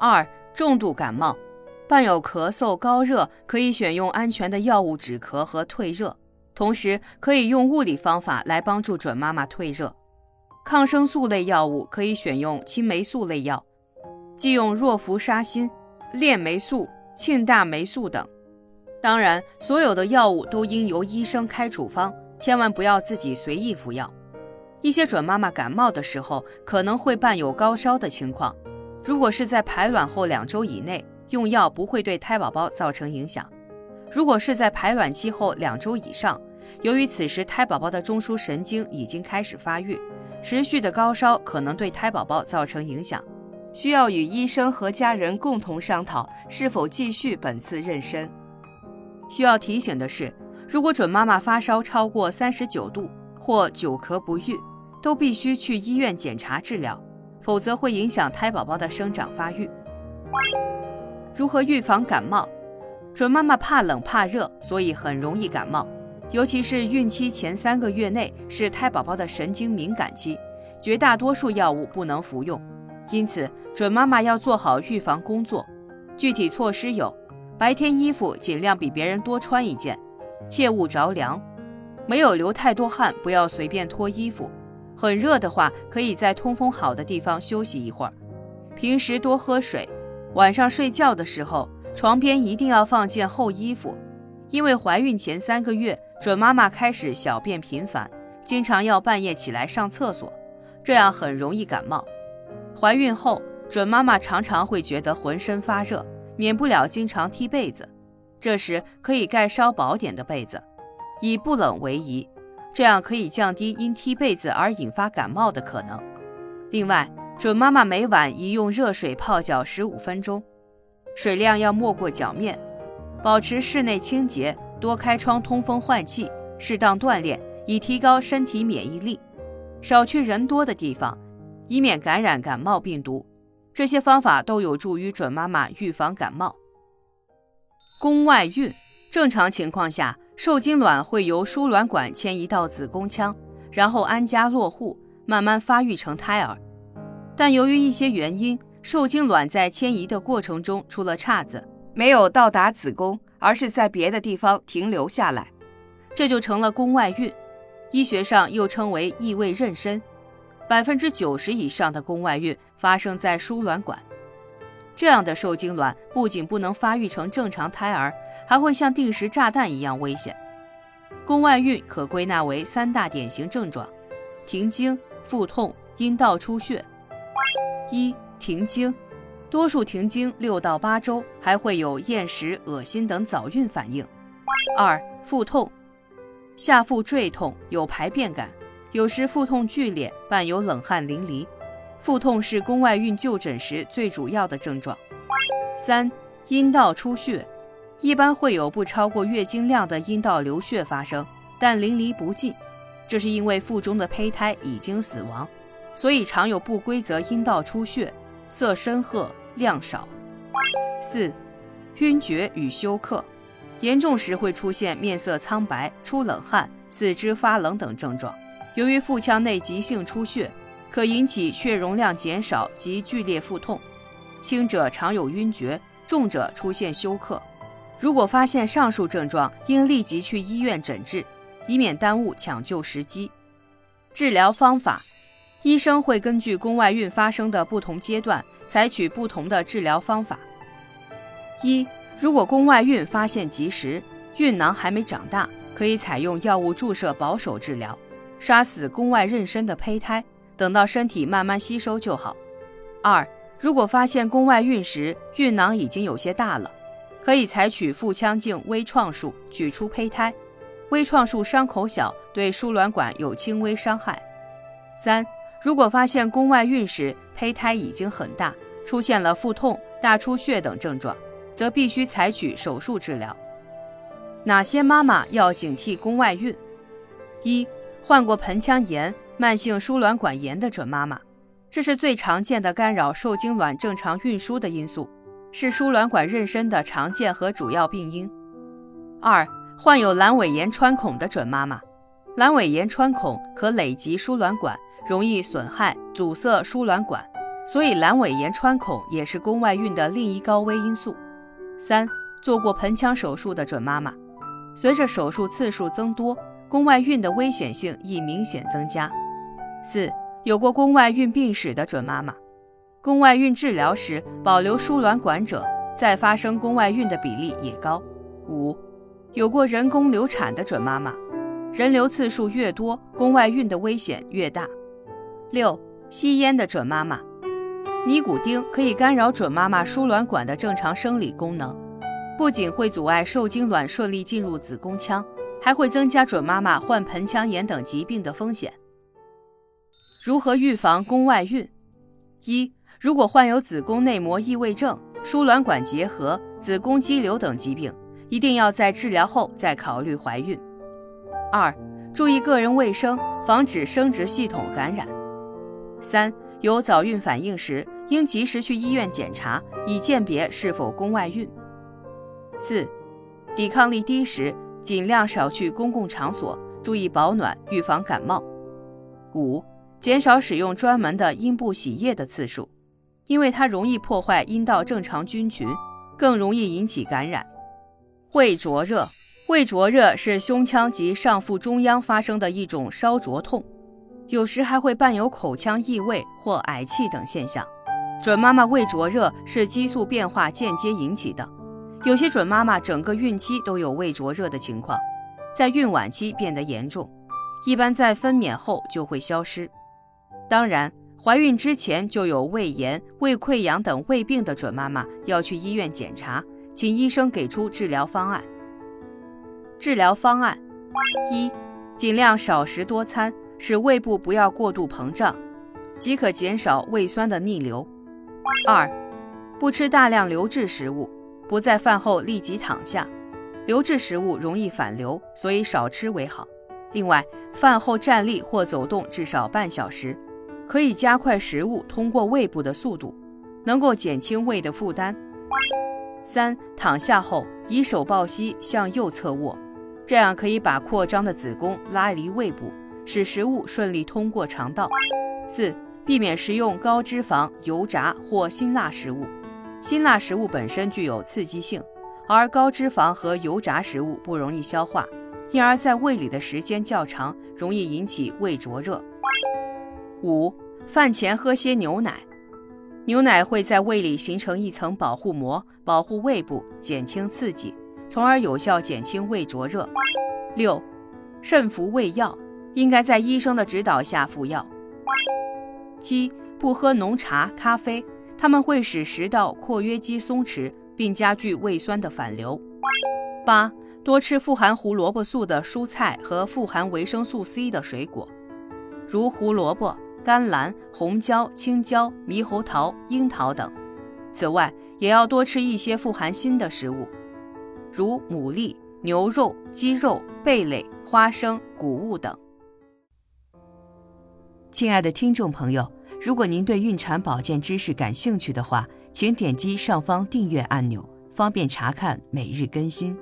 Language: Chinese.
二、重度感冒，伴有咳嗽、高热，可以选用安全的药物止咳和退热，同时可以用物理方法来帮助准妈妈退热。抗生素类药物可以选用青霉素类药，忌用若氟沙辛、链霉素、庆大霉素等。当然，所有的药物都应由医生开处方，千万不要自己随意服药。一些准妈妈感冒的时候可能会伴有高烧的情况，如果是在排卵后两周以内用药，不会对胎宝宝造成影响；如果是在排卵期后两周以上，由于此时胎宝宝的中枢神经已经开始发育，持续的高烧可能对胎宝宝造成影响，需要与医生和家人共同商讨是否继续本次妊娠。需要提醒的是，如果准妈妈发烧超过三十九度或久咳不愈，都必须去医院检查治疗，否则会影响胎宝宝的生长发育。如何预防感冒？准妈妈怕冷怕热，所以很容易感冒，尤其是孕期前三个月内是胎宝宝的神经敏感期，绝大多数药物不能服用，因此准妈妈要做好预防工作。具体措施有：白天衣服尽量比别人多穿一件，切勿着凉；没有流太多汗，不要随便脱衣服。很热的话，可以在通风好的地方休息一会儿。平时多喝水。晚上睡觉的时候，床边一定要放件厚衣服，因为怀孕前三个月，准妈妈开始小便频繁，经常要半夜起来上厕所，这样很容易感冒。怀孕后，准妈妈常常会觉得浑身发热，免不了经常踢被子，这时可以盖稍薄点的被子，以不冷为宜。这样可以降低因踢被子而引发感冒的可能。另外，准妈妈每晚宜用热水泡脚十五分钟，水量要没过脚面。保持室内清洁，多开窗通风换气，适当锻炼，以提高身体免疫力。少去人多的地方，以免感染感冒病毒。这些方法都有助于准妈妈预防感冒。宫外孕，正常情况下。受精卵会由输卵管迁移到子宫腔，然后安家落户，慢慢发育成胎儿。但由于一些原因，受精卵在迁移的过程中出了岔子，没有到达子宫，而是在别的地方停留下来，这就成了宫外孕。医学上又称为异位妊娠。百分之九十以上的宫外孕发生在输卵管。这样的受精卵不仅不能发育成正常胎儿，还会像定时炸弹一样危险。宫外孕可归纳为三大典型症状：停经、腹痛、阴道出血。一、停经，多数停经六到八周还会有厌食、恶心等早孕反应。二、腹痛，下腹坠痛，有排便感，有时腹痛剧烈，伴有冷汗淋漓。腹痛是宫外孕就诊时最主要的症状。三、阴道出血，一般会有不超过月经量的阴道流血发生，但淋漓不尽，这是因为腹中的胚胎已经死亡，所以常有不规则阴道出血，色深褐，量少。四、晕厥与休克，严重时会出现面色苍白、出冷汗、四肢发冷等症状，由于腹腔内急性出血。可引起血容量减少及剧烈腹痛，轻者常有晕厥，重者出现休克。如果发现上述症状，应立即去医院诊治，以免耽误抢救时机。治疗方法，医生会根据宫外孕发生的不同阶段，采取不同的治疗方法。一、如果宫外孕发现及时，孕囊还没长大，可以采用药物注射保守治疗，杀死宫外妊娠的胚胎。等到身体慢慢吸收就好。二，如果发现宫外孕时孕囊已经有些大了，可以采取腹腔镜微创术取出胚胎。微创术伤口小，对输卵管有轻微伤害。三，如果发现宫外孕时胚胎已经很大，出现了腹痛、大出血等症状，则必须采取手术治疗。哪些妈妈要警惕宫外孕？一，患过盆腔炎。慢性输卵管炎的准妈妈，这是最常见的干扰受精卵正常运输的因素，是输卵管妊娠的常见和主要病因。二、患有阑尾炎穿孔的准妈妈，阑尾炎穿孔可累及输卵管，容易损害阻塞输卵管，所以阑尾炎穿孔也是宫外孕的另一高危因素。三、做过盆腔手术的准妈妈，随着手术次数增多，宫外孕的危险性亦明显增加。四、有过宫外孕病史的准妈妈，宫外孕治疗时保留输卵管者，再发生宫外孕的比例也高。五、有过人工流产的准妈妈，人流次数越多，宫外孕的危险越大。六、吸烟的准妈妈。尼古丁可以干扰准妈妈输卵管的正常生理功能，不仅会阻碍受精卵顺利进入子宫腔，还会增加准妈妈患盆腔炎等疾病的风险。如何预防宫外孕？一、如果患有子宫内膜异位症、输卵管结核、子宫肌瘤等疾病，一定要在治疗后再考虑怀孕。二、注意个人卫生，防止生殖系统感染。三、有早孕反应时。应及时去医院检查，以鉴别是否宫外孕。四、抵抗力低时，尽量少去公共场所，注意保暖，预防感冒。五、减少使用专门的阴部洗液的次数，因为它容易破坏阴道正常菌群，更容易引起感染。胃灼热，胃灼热是胸腔及上腹中央发生的一种烧灼痛，有时还会伴有口腔异味或嗳气等现象。准妈妈胃灼热是激素变化间接引起的，有些准妈妈整个孕期都有胃灼热的情况，在孕晚期变得严重，一般在分娩后就会消失。当然，怀孕之前就有胃炎、胃溃疡等胃病的准妈妈要去医院检查，请医生给出治疗方案。治疗方案一：尽量少食多餐，使胃部不要过度膨胀，即可减少胃酸的逆流。二，不吃大量流质食物，不在饭后立即躺下。流质食物容易反流，所以少吃为好。另外，饭后站立或走动至少半小时，可以加快食物通过胃部的速度，能够减轻胃的负担。三，躺下后以手抱膝向右侧卧，这样可以把扩张的子宫拉离胃部，使食物顺利通过肠道。四。避免食用高脂肪、油炸或辛辣食物。辛辣食物本身具有刺激性，而高脂肪和油炸食物不容易消化，因而在胃里的时间较长，容易引起胃灼热。五、饭前喝些牛奶，牛奶会在胃里形成一层保护膜，保护胃部，减轻刺激，从而有效减轻胃灼热。六、慎服胃药，应该在医生的指导下服药。七不喝浓茶、咖啡，它们会使食道括约肌松弛，并加剧胃酸的反流。八多吃富含胡萝卜素的蔬菜和富含维生素 C 的水果，如胡萝卜、甘蓝、红椒、青椒、猕猴桃、樱桃等。此外，也要多吃一些富含锌的食物，如牡蛎、牛肉、鸡肉、贝类、花生、谷物等。亲爱的听众朋友，如果您对孕产保健知识感兴趣的话，请点击上方订阅按钮，方便查看每日更新。